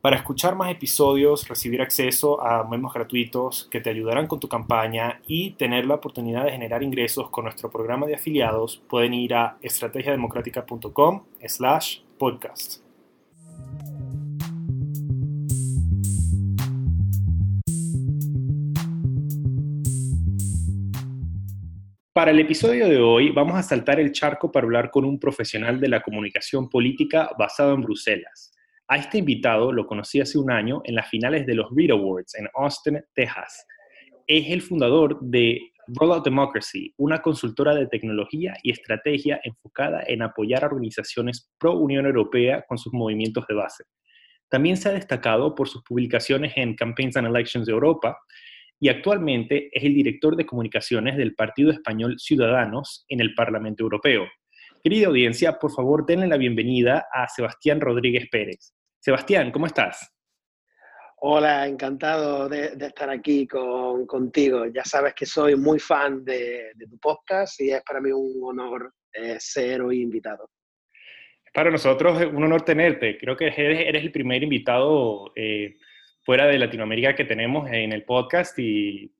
Para escuchar más episodios, recibir acceso a memos gratuitos que te ayudarán con tu campaña y tener la oportunidad de generar ingresos con nuestro programa de afiliados, pueden ir a estrategiademocrática.com slash podcast. Para el episodio de hoy vamos a saltar el charco para hablar con un profesional de la comunicación política basado en Bruselas. A este invitado lo conocí hace un año en las finales de los Read Awards en Austin, Texas. Es el fundador de Rollout Democracy, una consultora de tecnología y estrategia enfocada en apoyar a organizaciones pro Unión Europea con sus movimientos de base. También se ha destacado por sus publicaciones en Campaigns and Elections de Europa y actualmente es el director de comunicaciones del Partido Español Ciudadanos en el Parlamento Europeo. Querida audiencia, por favor denle la bienvenida a Sebastián Rodríguez Pérez. Sebastián, ¿cómo estás? Hola, encantado de, estar aquí contigo. Ya sabes que soy muy fan de, tu podcast y es para mí un honor eh, ser hoy invitado. Para nosotros es un honor tenerte. Creo que eres, el primer invitado eh, fuera de Latinoamérica que tenemos en el podcast y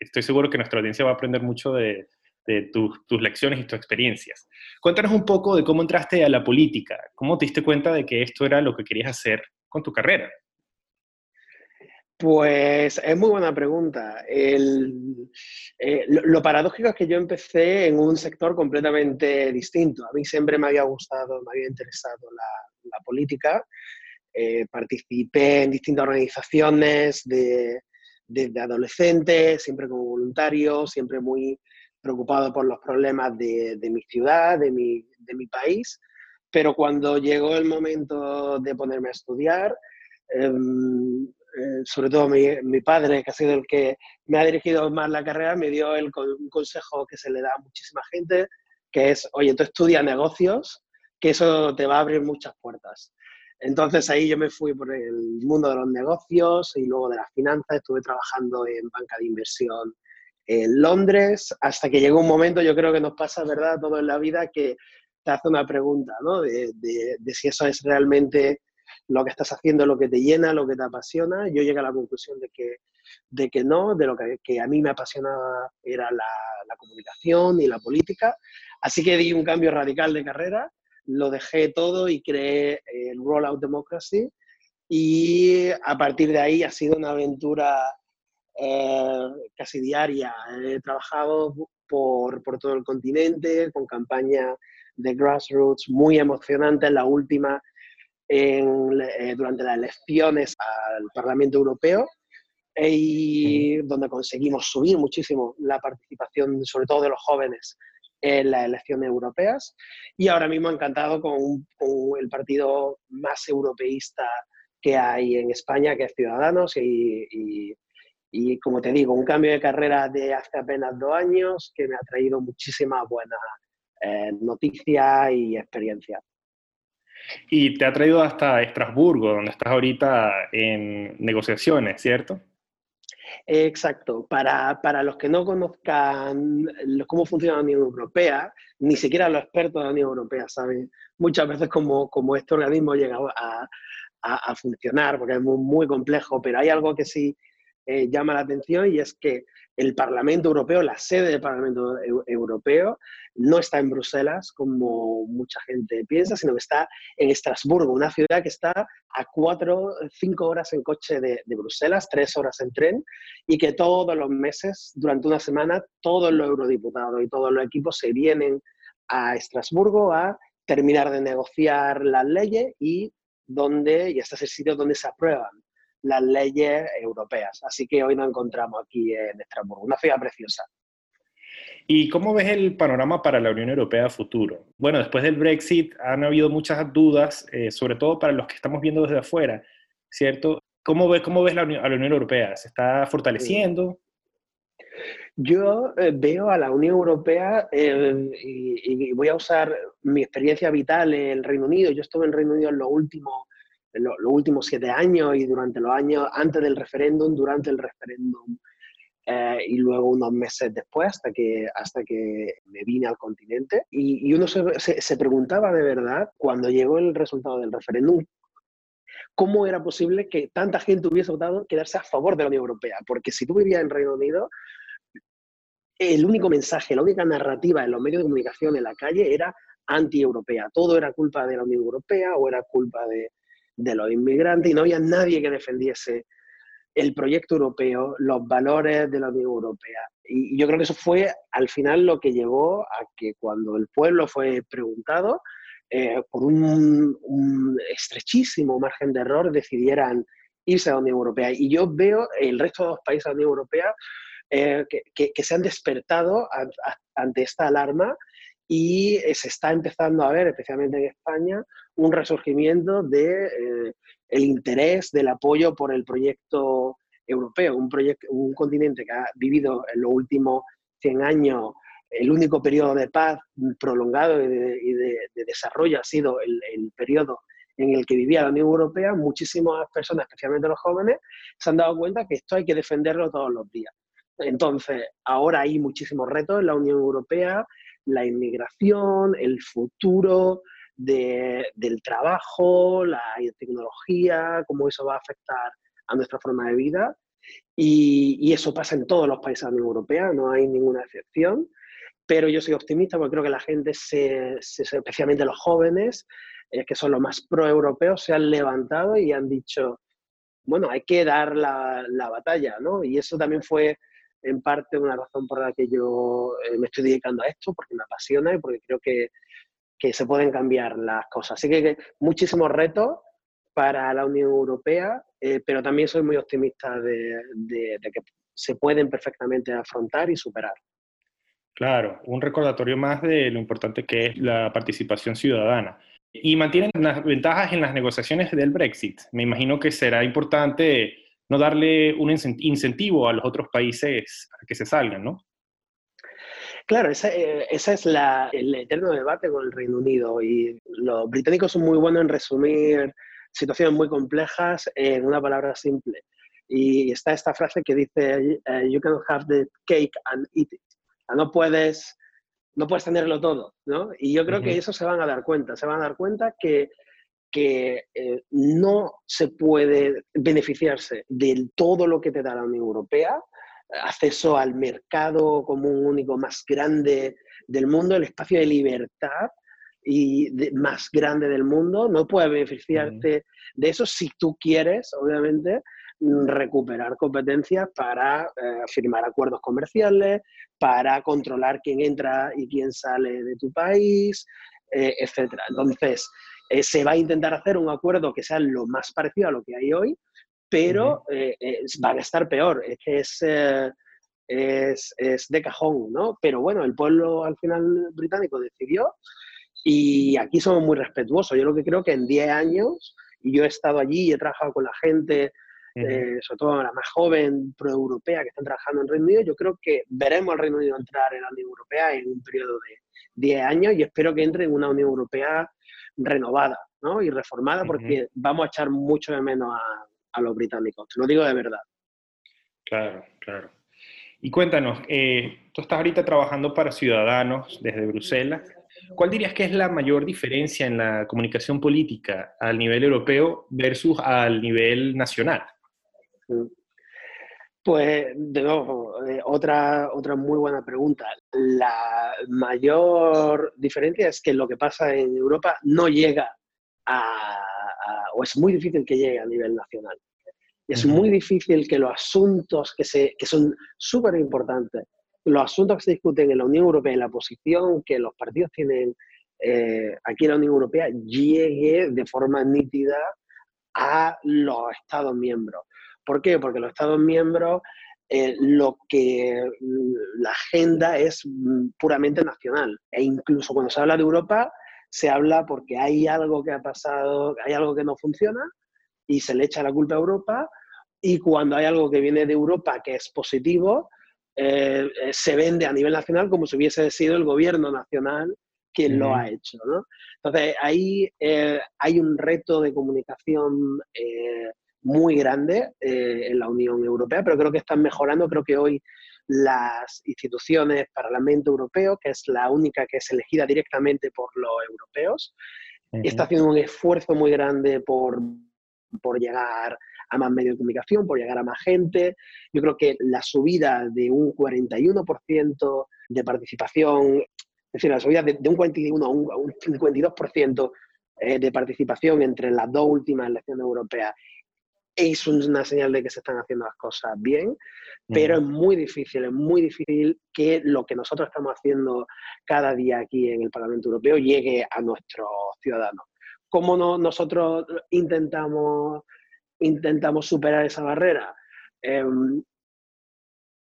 estoy seguro que nuestra audiencia va a aprender mucho de, de tus, lecciones y tus experiencias. Cuéntanos un poco de cómo entraste a la política, cómo te diste cuenta de que esto era lo que querías hacer con tu carrera. Pues es muy buena pregunta. Eh, lo, paradójico es que yo empecé en un sector completamente distinto. A mí siempre me había gustado, me había interesado la, política. Eh, participé en distintas organizaciones de, desde adolescente, siempre como voluntario, siempre muy preocupado por los problemas de, mi ciudad, de mi, de mi, país, pero cuando llegó el momento de ponerme a estudiar, em, eh, sobre todo mi, mi, padre, que ha sido el que me ha dirigido más la carrera, me dio el, un consejo que se le da a muchísima gente, que es, oye, tú estudia negocios, que eso te va a abrir muchas puertas. Entonces ahí yo me fui por el mundo de los negocios y luego de las finanzas, estuve trabajando en banca de inversión en Londres, hasta que llegó un momento, yo creo que nos pasa, ¿verdad?, todo en la vida, que te hace una pregunta, ¿no? De, si eso es realmente lo que estás haciendo, lo que te llena, lo que te apasiona. Yo llegué a la conclusión de que, de que no, de lo que, a mí me apasionaba era la, comunicación y la política. Así que di un cambio radical de carrera, lo dejé todo y creé el Rollout Democracy. Y a partir de ahí ha sido una aventura eh, casi diaria. He trabajado por, por, todo el continente con campañas de grassroots muy emocionantes. La última en, eh, durante las elecciones al Parlamento Europeo y donde conseguimos subir muchísimo la participación, sobre todo de los jóvenes, en las elecciones europeas. Y ahora mismo encantado con, con el partido más europeísta que hay en España, que es Ciudadanos, y, y y como te digo, un cambio de carrera de hace apenas dos años que me ha traído muchísimas buenas eh, noticias y experiencias. Y te ha traído hasta Estrasburgo, donde estás ahorita en negociaciones, ¿cierto? Exacto. Para, para, los que no conozcan cómo funciona la Unión Europea, ni siquiera los expertos de la Unión Europea saben muchas veces cómo, cómo este organismo llega a, a, a, funcionar, porque es muy, muy complejo, pero hay algo que sí eh, llama la atención y es que el Parlamento Europeo, la sede del Parlamento Europeo, no está en Bruselas como mucha gente piensa, sino que está en Estrasburgo, una ciudad que está a cuatro, cinco horas en coche de, Bruselas, tres horas en tren, y que todos los meses, durante una semana, todos los eurodiputados y todos los equipos se vienen a Estrasburgo a terminar de negociar las leyes y donde, y este es sitio donde se aprueban las leyes europeas. Así que hoy nos encontramos aquí en Estrasburgo, una ciudad preciosa. ¿Y cómo ves el panorama para la Unión Europea futuro? Bueno, después del Brexit han habido muchas dudas, eh, sobre todo para los que estamos viendo desde afuera, ¿cierto? ¿Cómo ves, cómo ves la, a la Unión Europea? ¿Se está fortaleciendo? Yo eh, veo a la Unión Europea eh, y, voy a usar mi experiencia vital en el Reino Unido. Yo estuve en el Reino Unido en los últimos, los últimos siete años y durante los años antes del referéndum, durante el referéndum eh, y luego unos meses después hasta que, hasta que me vine al continente. Y, uno se, se, preguntaba de verdad, cuando llegó el resultado del referéndum, cómo era posible que tanta gente hubiese votado quedarse a favor de la Unión Europea. Porque si tú vivías en Reino Unido, el único mensaje, la única narrativa en los medios de comunicación en la calle era anti-europea. Todo era culpa de la Unión Europea o era culpa de, los inmigrantes y no había nadie que defendiese el proyecto europeo, los valores de la Unión Europea. Y, yo creo que eso fue al final lo que llevó a que cuando el pueblo fue preguntado, eh, por un, un, estrechísimo margen de error, decidieran irse a la Unión Europea. Y yo veo el resto de los países de la Unión Europea eh, que, se han despertado ante esta alarma y eh, se está empezando a ver, especialmente en España, un resurgimiento de, eh, el interés, del apoyo por el proyecto europeo, un, proyecto, un continente que ha vivido en los últimos 100 años el único periodo de paz prolongado y de, desarrollo ha sido el, el, periodo en el que vivía la Unión Europea, muchísimas personas, especialmente los jóvenes, se han dado cuenta que esto hay que defenderlo todos los días. Entonces, ahora hay muchísimos retos en la Unión Europea, la inmigración, el futuro del trabajo, la tecnología, cómo eso va a afectar a nuestra forma de vida. Y, eso pasa en todos los países de la Unión Europea, no hay ninguna excepción. Pero yo soy optimista porque creo que la gente, especialmente los jóvenes, eh, que son los más pro-europeos, se han levantado y han dicho, bueno, hay que dar la, la batalla, ¿no? Y eso también fue en parte una razón por la que yo eh, me estoy dedicando a esto, porque me apasiona y porque creo que, que se pueden cambiar las cosas. Así que, muchísimos retos para la Unión Europea, eh, pero también soy muy optimista de, de, que se pueden perfectamente afrontar y superar. Claro, un recordatorio más de lo importante que es la participación ciudadana. Y mantienen las ventajas en las negociaciones del Brexit. Me imagino que será importante no darle un incentivo a los otros países a que se salgan, ¿no? Claro, ese, eh, es el eterno debate con el Reino Unido y los británicos son muy buenos en resumir situaciones muy complejas en una palabra simple. Y está esta frase que dice, eh, you can have the cake and eat it. no puedes, no puedes tenerlo todo, ¿no? Y yo creo que eso se van a dar cuenta, se van a dar cuenta que que eh, no se puede beneficiarse de todo lo que te da la Unión Europea, acceso al mercado común único más grande del mundo, el espacio de libertad y más grande del mundo, no puedes beneficiarte de eso si tú quieres, obviamente, recuperar competencias para eh, firmar acuerdos comerciales, para controlar quién entra y quién sale de tu país, eh, etc. Entonces, eh, se va a intentar hacer un acuerdo que sea lo más parecido a lo que hay hoy, pero eh, van a estar peor. Es que es, es, de cajón, ¿no? Pero bueno, el pueblo al final británico decidió y aquí somos muy respetuosos. Yo lo que creo que en 10 años, y yo he estado allí y he trabajado con la gente, eh, sobre todo la más joven, pro-europea, que están trabajando en Reino Unido, yo creo que veremos al Reino Unido entrar en la Unión Europea en un periodo de 10 años y espero que entre en una Unión Europea renovada ¿no? y reformada porque vamos a echar mucho de menos a, a, los británicos, te lo digo de verdad. Claro, claro. Y cuéntanos, eh, tú estás ahorita trabajando para ciudadanos desde Bruselas. ¿Cuál dirías que es la mayor diferencia en la comunicación política al nivel europeo versus al nivel nacional? Pues, de nuevo, eh, otra, otra muy buena pregunta. La mayor diferencia es que lo que pasa en Europa no llega a, o es muy difícil que llegue a nivel nacional. Es muy difícil que los asuntos que, se, que son súper importantes, los asuntos que se discuten en la Unión Europea, en la posición que los partidos tienen eh, aquí en la Unión Europea, llegue de forma nítida a los Estados miembros. ¿Por qué? Porque los Estados miembros eh, lo que mm, la agenda es mm, puramente nacional. E incluso cuando se habla de Europa, se habla porque hay algo que ha pasado, hay algo que no funciona y se le echa la culpa a Europa, y cuando hay algo que viene de Europa que es positivo, eh, eh, se vende a nivel nacional como si hubiese sido el gobierno nacional quien lo ha hecho. ¿no? Entonces, ahí eh, hay un reto de comunicación muy grande en la Unión Europea, pero creo que están mejorando. Creo que hoy las instituciones, Parlamento Europeo, que es la única que es elegida directamente por los europeos, está haciendo un esfuerzo muy grande por, por llegar a más medios de comunicación, por llegar a más gente. Yo creo que la subida de un 41% de participación, es decir, la subida de, un 41 a un, 52% eh, de participación entre las dos últimas elecciones europeas es una señal de que se están haciendo las cosas bien, pero es muy difícil, es muy difícil que lo que nosotros estamos haciendo cada día aquí en el Parlamento Europeo llegue a nuestros ciudadanos. ¿Cómo no, nosotros intentamos intentamos superar esa barrera. Em,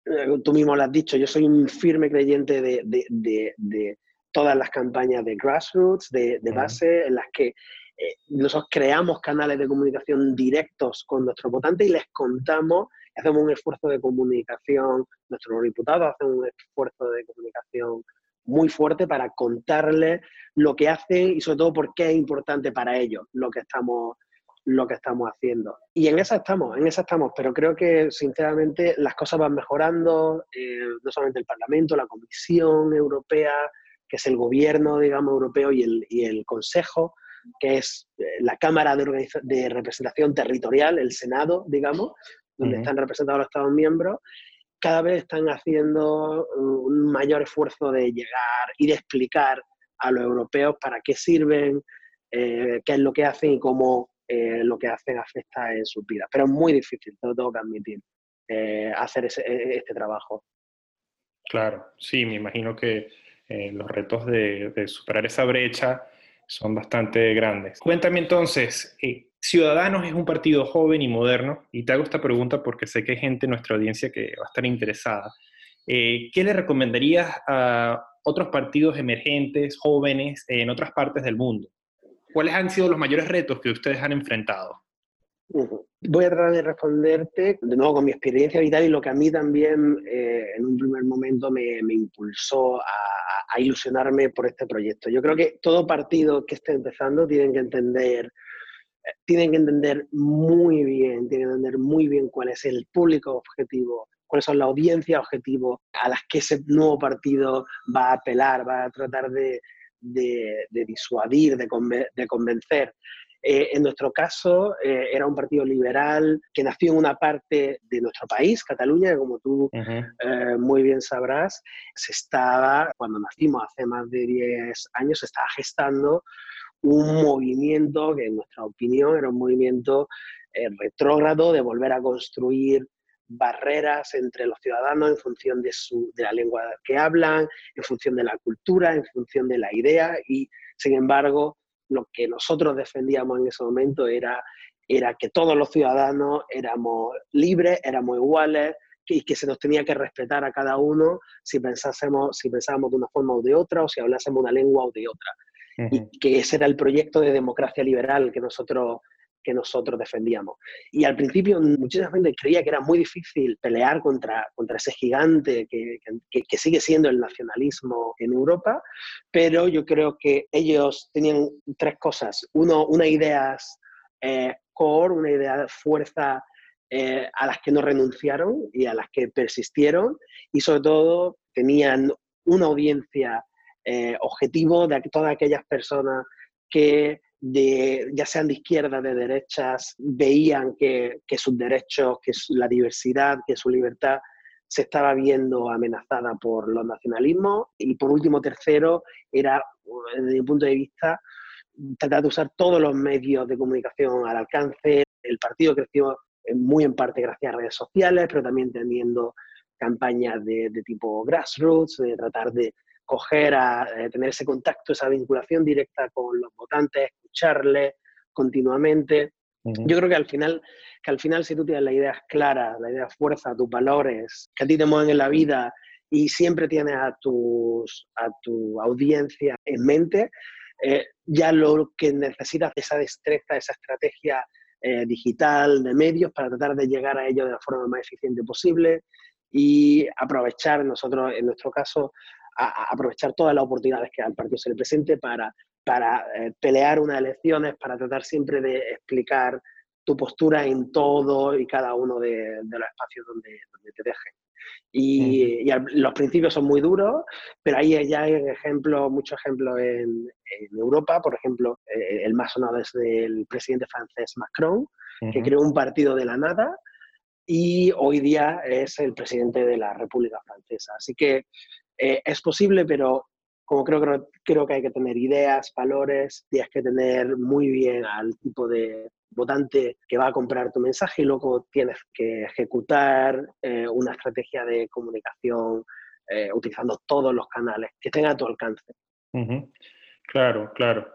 eh, tú mismo lo has dicho, yo soy un firme creyente de, todas las campañas de grassroots, de, base, en las que nosotros creamos canales de comunicación directos con nuestros votantes y les contamos, hacemos un esfuerzo de comunicación, nuestros diputados hacen un esfuerzo de comunicación muy fuerte para contarles lo que hacen y sobre todo por qué es importante para ellos lo que estamos lo que estamos haciendo. Y en esa estamos, en esa estamos, pero creo que sinceramente las cosas van mejorando, eh, no solamente el Parlamento, la Comisión Europea, que es el gobierno, digamos, europeo y el, y el Consejo, que es eh, la Cámara de, de, Representación Territorial, el Senado, digamos, donde están representados los Estados miembros, cada vez están haciendo un mayor esfuerzo de llegar y de explicar a los europeos para qué sirven, eh, qué es lo que hacen y cómo eh, lo que hacen afecta en su vida. Pero es muy difícil, te lo tengo que admitir, eh, hacer ese, e, este trabajo. Claro, sí, me imagino que los retos de, superar esa brecha son bastante grandes. Cuéntame entonces, Ciudadanos es un partido joven y moderno, y te hago esta pregunta porque sé que hay gente en nuestra audiencia que va a estar interesada. ¿Qué le recomendarías a otros partidos emergentes, jóvenes, en otras partes del mundo? ¿cuáles han sido los mayores retos que ustedes han enfrentado? Voy a tratar de responderte de nuevo con mi experiencia vital y lo que a mí también eh, en un me, impulsó a, ilusionarme por este proyecto. Yo creo que todo partido que esté empezando tiene que entender eh, tienen que entender muy bien, tienen que entender muy bien cuál es el público objetivo, cuáles son las audiencias objetivo a las que ese nuevo partido va a apelar, va a tratar de, disuadir, de, convencer. Eh, en nuestro caso, eh, era un partido liberal que nació en una parte de nuestro país, Cataluña, que como tú eh, muy bien sabrás, se estaba, cuando nacimos hace más de 10 años, se estaba gestando un movimiento que en nuestra opinión era un movimiento retrógrado de volver a construir barreras entre los ciudadanos en función de, su, de la lengua que hablan, en función de la cultura, en función de la idea y, sin embargo, lo que nosotros defendíamos en ese momento era, era que todos los ciudadanos éramos libres, éramos iguales y que se nos tenía que respetar a cada uno si pensásemos, si pensábamos de una forma o de otra o si hablásemos una lengua o de otra. Y que ese era el proyecto de democracia liberal que nosotros que nosotros defendíamos. Y al principio mucha gente creía que era muy difícil pelear contra, contra ese gigante que, que, sigue siendo el nacionalismo en Europa, pero yo creo que ellos tenían tres cosas. Uno, unas ideas eh, core, una idea de fuerza eh, a las que no renunciaron y a las que persistieron, y sobre todo tenían una audiencia eh, objetivo de todas aquellas personas que de, ya sean de izquierda, de derechas, veían que, sus derechos, que la diversidad, que su libertad se estaba viendo amenazada por los nacionalismos. Y por último, tercero, era, desde mi punto de vista, tratar de usar todos los medios de comunicación al alcance. El partido creció muy en parte gracias a redes sociales, pero también teniendo campañas de, de tipo grassroots, de tratar de coger a eh, tener ese contacto, esa vinculación directa con los votantes, escucharles continuamente. Yo creo que al final, que al final si tú tienes las ideas claras, la idea fuerza, tus valores, que a ti te mueven en la vida y siempre tienes a, tus, a tu audiencia en mente, eh, ya lo que necesitas esa destreza, esa estrategia eh, digital, de medios, para tratar de llegar a ellos de la forma más eficiente posible y aprovechar, nosotros en nuestro caso, aprovechar todas las oportunidades que al partido se le presente para, para eh, pelear unas elecciones, para tratar siempre de explicar tu postura en todo y cada uno de, los espacios donde, donde te dejen. Y, los principios son muy duros, pero ahí ya hay ejemplos, muchos ejemplos en, Europa. Por ejemplo, eh, el más sonado es del presidente francés Macron, que creó un partido de la nada y hoy día es el presidente de la República Francesa. Así que eh, es posible, pero como creo, creo, que hay que tener ideas, valores, tienes que tener muy bien al tipo de votante que va a comprar tu mensaje y luego tienes que ejecutar eh, una estrategia de comunicación eh, utilizando todos los canales que tenga a tu alcance. Claro, claro.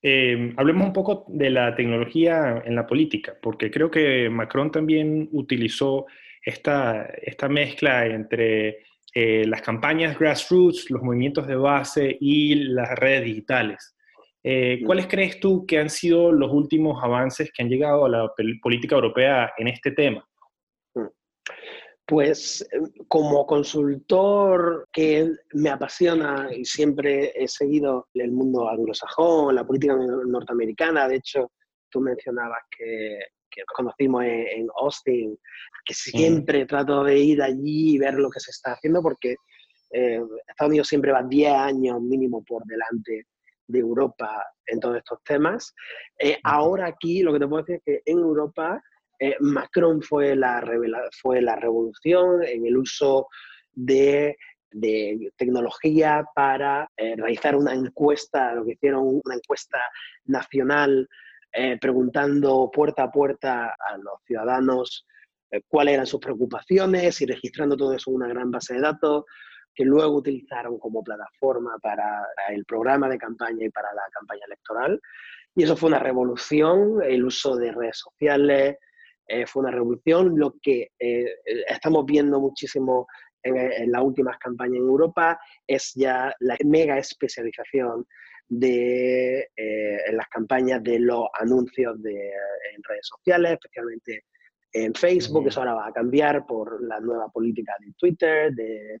Em, hablemos un poco de la tecnología en la política, porque creo que Macron también utilizó esta, esta mezcla entre eh, las campañas grassroots, los movimientos de base y las redes digitales. Eh, ¿Cuáles crees tú que han sido los últimos avances que han llegado a la política europea en este tema? Pues eh, como consultor que me apasiona y siempre he seguido el mundo anglosajón, la política norteamericana, de hecho tú mencionabas que, nos conocimos en, Austin, que siempre trato de ir allí y ver lo que se está haciendo porque eh, Estados Unidos siempre va 10 años mínimo por delante de Europa en todos estos temas. Eh, ahora aquí lo que te puedo decir es que en Europa eh, Macron fue la, fue la revolución en el uso de, tecnología para eh, realizar una encuesta, lo que hicieron una encuesta nacional preguntando puerta a puerta a los ciudadanos cuáles eran sus preocupaciones y registrando todo eso en una gran base de datos que luego utilizaron como plataforma para el programa de campaña y para la campaña electoral. Y eso fue una revolución, el uso de redes sociales eh, fue una revolución, lo que eh, estamos viendo muchísimo en, las últimas campañas en Europa es ya la mega especialización de eh, en las campañas de los anuncios de, en redes sociales, especialmente en Facebook, eso ahora va a cambiar por la nueva política de Twitter, de,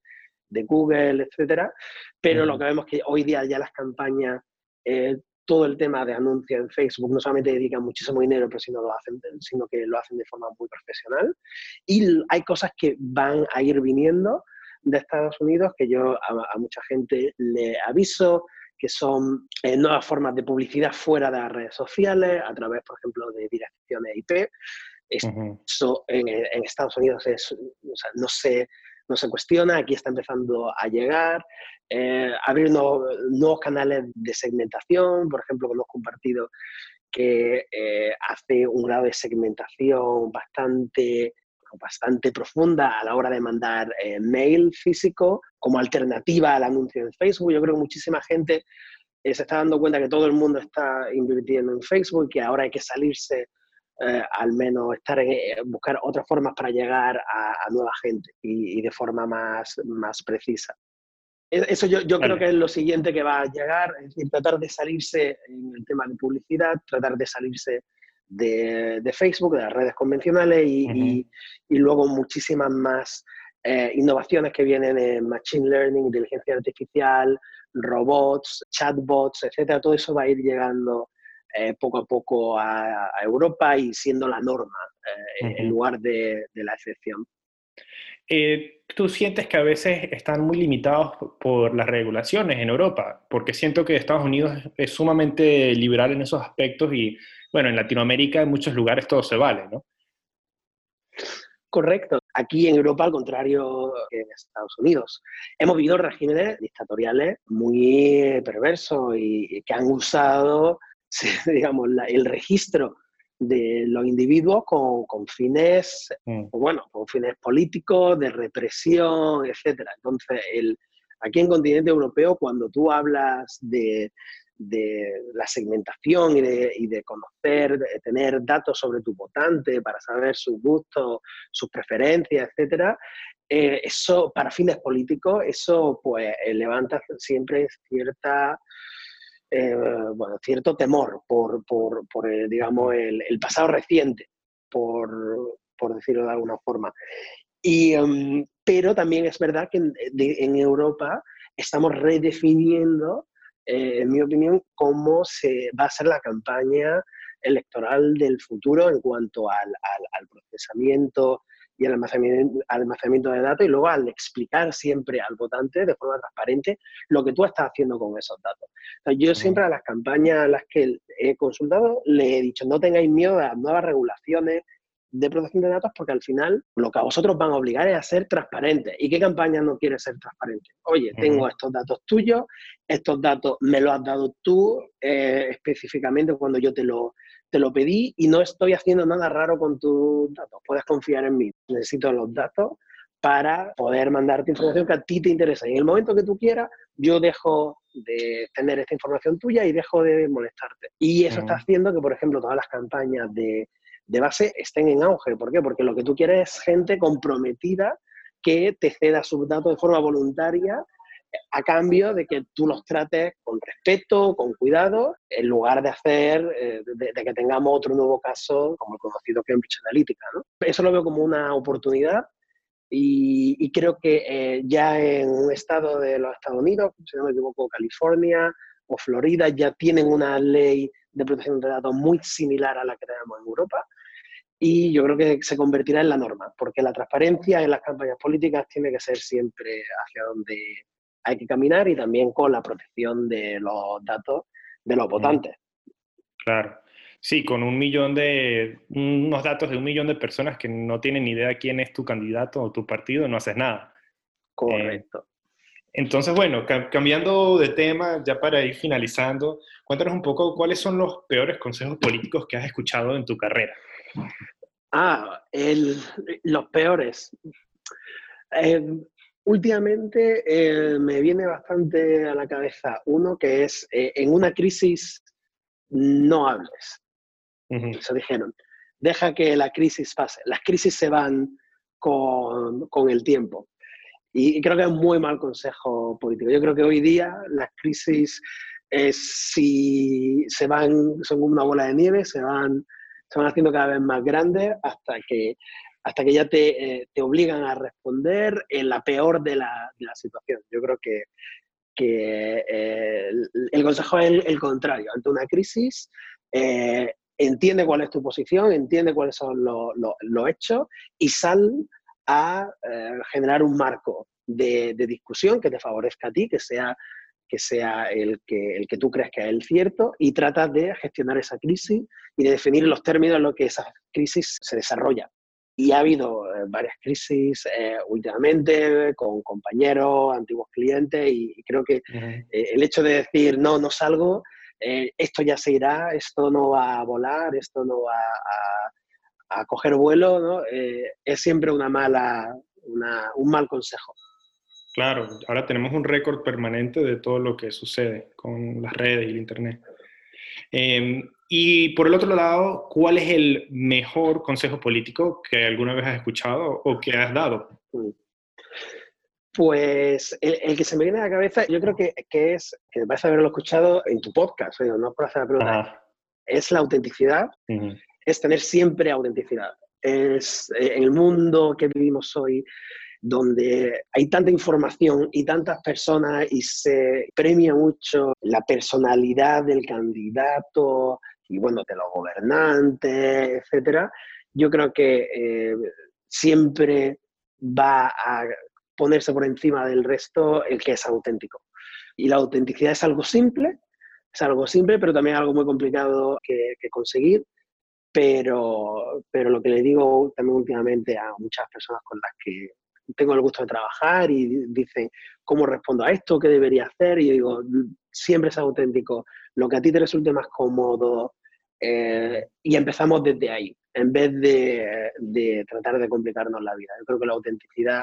de Google, etcétera. Pero lo que vemos es que hoy día ya las campañas, eh, todo el tema de anuncios en Facebook no solamente dedican muchísimo dinero, pero sino, lo hacen, sino que lo hacen de forma muy profesional. Y hay cosas que van a ir viniendo de Estados Unidos que yo a, mucha gente le aviso, que son eh, nuevas formas de publicidad fuera de las redes sociales, a través, por ejemplo, de direcciones IP. Eso en, en, Estados Unidos es, o sea, no sé no se cuestiona, aquí está empezando a llegar, eh, abrir nuevos, canales de segmentación, por ejemplo, conozco un partido que eh, hace un grado de segmentación bastante bastante profunda a la hora de mandar eh, mail físico como alternativa al anuncio en Facebook. Yo creo que muchísima gente se está dando cuenta que todo el mundo está invirtiendo en Facebook y que ahora hay que salirse eh, al menos estar en, eh, buscar otras formas para llegar a, nueva gente y, de forma más, más precisa. E, eso yo, yo creo que es lo siguiente que va a llegar, es decir, tratar de salirse en el tema de publicidad, tratar de salirse de, de Facebook, de las redes convencionales y, y, luego muchísimas más eh, innovaciones que vienen en Machine Learning, inteligencia artificial, robots, chatbots, etcétera. Todo eso va a ir llegando eh, poco a poco a, Europa y siendo la norma eh, en lugar de, la excepción. Eh, ¿Tú sientes que a veces están muy limitados por las regulaciones en Europa? Porque siento que Estados Unidos es sumamente liberal en esos aspectos y, bueno, en Latinoamérica en muchos lugares todo se vale, ¿no? Correcto. Aquí en Europa, al contrario que en Estados Unidos, hemos vivido regímenes dictatoriales muy perversos y que han usado digamos, el registro de los individuos con, con fines, mm. bueno, con fines políticos, de represión, etcétera. Entonces, el, aquí en continente europeo, cuando tú hablas de, de la segmentación y de, y de, conocer, de tener datos sobre tu votante para saber sus gustos, sus preferencias, etcétera, eh, eso para fines políticos, eso pues levanta siempre cierta eh, bueno, cierto temor por, por, por eh, digamos, el, pasado reciente, por, por, decirlo de alguna forma. Y, um, pero también es verdad que en Europa estamos redefiniendo, eh, en mi opinión, cómo se va a ser la campaña electoral del futuro en cuanto al, al, al procesamiento y el almacenamiento, almacenamiento, de datos y luego al explicar siempre al votante de forma transparente lo que tú estás haciendo con esos datos. Entonces, yo siempre a las campañas a las que he consultado le he dicho, no tengáis miedo a las nuevas regulaciones de protección de datos porque al final lo que a vosotros van a obligar es a ser transparentes. ¿Y qué campaña no quiere ser transparente? Oye, tengo estos datos tuyos, estos datos me los has dado tú eh, específicamente cuando yo te lo, te lo pedí y no estoy haciendo nada raro con tus datos. Puedes confiar en mí. Necesito los datos para poder mandarte información que a ti te interesa. Y en el momento que tú quieras, yo dejo de tener esta información tuya y dejo de molestarte. Y eso está haciendo que, por ejemplo, todas las campañas de, de base estén en auge. ¿Por qué? Porque lo que tú quieres es gente comprometida que te ceda sus datos de forma voluntaria a cambio de que tú los trates con respeto, con cuidado, en lugar de hacer, eh, de, que tengamos otro nuevo caso como el conocido Cambridge Analytica. ¿no? Eso lo veo como una oportunidad y, y creo que eh, ya en un estado de los Estados Unidos, si no me equivoco, California o Florida, ya tienen una ley de protección de datos muy similar a la que tenemos en Europa y yo creo que se convertirá en la norma, porque la transparencia en las campañas políticas tiene que ser siempre hacia donde hay que caminar y también con la protección de los datos de los votantes. Claro. Sí, con un millón de, unos datos de un millón de personas que no tienen ni idea quién es tu candidato o tu partido, no haces nada. Correcto. Eh, entonces, bueno, cambiando de tema, ya para ir finalizando, cuéntanos un poco cuáles son los peores consejos políticos que has escuchado en tu carrera. Ah, el, los peores. Eh, Últimamente eh, me viene bastante a la cabeza uno que es, eh, en una crisis no hables. Uh -huh. Eso dijeron, deja que la crisis pase. Las crisis se van con, con el tiempo. Y, creo que es un muy mal consejo político. Yo creo que hoy día las crisis, si se van, son una bola de nieve, se van, se van haciendo cada vez más grandes hasta que hasta que ya te, eh, te obligan a responder en la peor de la, situación. Yo creo que, que eh, el, consejo es el, contrario. Ante una crisis, eh, entiende cuál es tu posición, entiende cuáles son los lo, lo hechos y sal a eh, generar un marco de, de, discusión que te favorezca a ti, que sea, que sea el, que, el que tú crees que es el cierto y trata de gestionar esa crisis y de definir los términos en los que esa crisis se desarrolla. Y ha habido eh, varias crisis eh, últimamente con compañeros, antiguos clientes, y, y creo que uh -huh. eh, el hecho de decir, no, no salgo, esto ya se irá, esto no va a volar, esto no va a, a coger vuelo, ¿no? Eh, es siempre una mala, una, un mal consejo. Claro, ahora tenemos un récord permanente de todo lo que sucede con las redes y el Internet. Eh, y por el otro lado, ¿cuál es el mejor consejo político que alguna vez has escuchado o que has dado? Mm. Pues el, el, que se me viene a la cabeza, yo creo que, que es, que vas a haberlo escuchado en tu podcast, no por hacer la pregunta, Ajá. es la autenticidad, uh -huh. Es tener siempre autenticidad. Es eh, en el mundo que vivimos hoy, donde hay tanta información y tantas personas y se premia mucho la personalidad del candidato, y bueno, de los gobernantes, etcétera, yo creo que eh, siempre va a ponerse por encima del resto el que es auténtico. Y la autenticidad es algo simple, es algo simple, pero también algo muy complicado que, que conseguir. Pero, pero lo que le digo también últimamente a muchas personas con las que tengo el gusto de trabajar y dicen, ¿cómo respondo a esto? ¿Qué debería hacer? Y yo digo, siempre es auténtico. Lo que a ti te resulte más cómodo, eh, y empezamos desde ahí, en vez de, de, tratar de complicarnos la vida. Yo creo que la autenticidad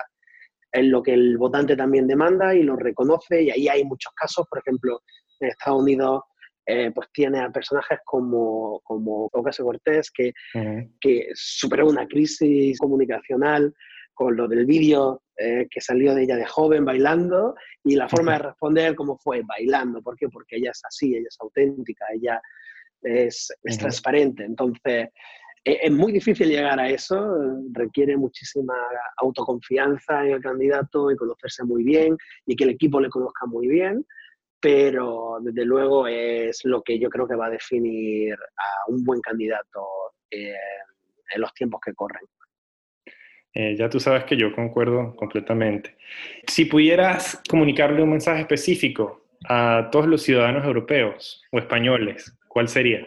es lo que el votante también demanda y lo reconoce, y ahí hay muchos casos, por ejemplo, en Estados Unidos, eh, pues tiene a personajes como, como Ocasio Cortés, que, uh -huh. que superó una crisis comunicacional con lo del vídeo eh, que salió de ella de joven bailando y la forma de responder cómo fue bailando. ¿Por qué? Porque ella es así, ella es auténtica, ella es, es transparente. Entonces, e, es muy difícil llegar a eso, requiere muchísima autoconfianza en el candidato y conocerse muy bien y que el equipo le conozca muy bien, pero desde luego es lo que yo creo que va a definir a un buen candidato eh, en los tiempos que corren. Eh, ya tú sabes que yo concuerdo completamente. Si pudieras comunicarle un mensaje específico a todos los ciudadanos europeos o españoles, ¿cuál sería?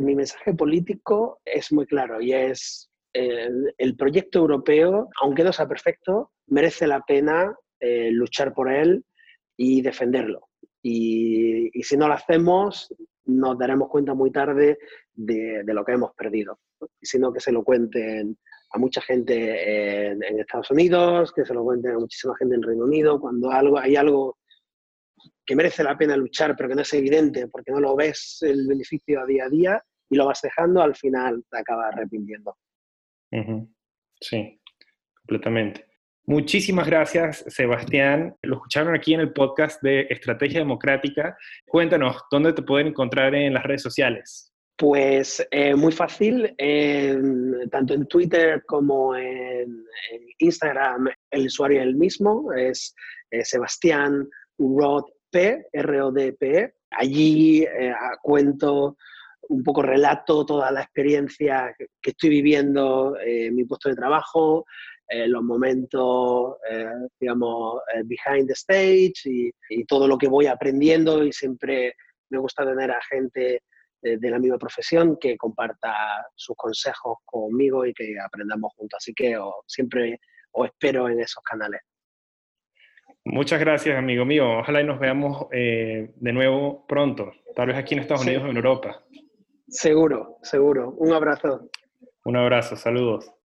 Mi mensaje político es muy claro y es el, proyecto europeo, aunque no sea perfecto, merece la pena eh, luchar por él y defenderlo. Y, si no lo hacemos, nos daremos cuenta muy tarde de, lo que hemos perdido. Sino que se lo cuenten a mucha gente en, Estados Unidos, que se lo cuenten a muchísima gente en Reino Unido, cuando algo, hay algo que merece la pena luchar, pero que no es evidente, porque no lo ves el beneficio a día a día y lo vas dejando, al final te acabas arrepintiendo. Sí, completamente. Muchísimas gracias, Sebastián. Lo escucharon aquí en el podcast de Estrategia Democrática. Cuéntanos, ¿dónde te pueden encontrar en las redes sociales? Pues eh, muy fácil, tanto en Twitter como en, Instagram el usuario es el mismo, es eh, Sebastián Rodp, R-O-D-P. Allí eh, cuento un poco relato toda la experiencia que estoy viviendo en mi puesto de trabajo, los momentos, digamos, behind the stage y, y, todo lo que voy aprendiendo y siempre me gusta tener a gente de, la misma profesión que comparta sus consejos conmigo y que aprendamos juntos. Así que siempre os espero en esos canales. Muchas gracias, amigo mío. Ojalá y nos veamos eh, de nuevo pronto, tal vez aquí en Estados Unidos o en Europa. Seguro, seguro. Un abrazo. Un abrazo, saludos.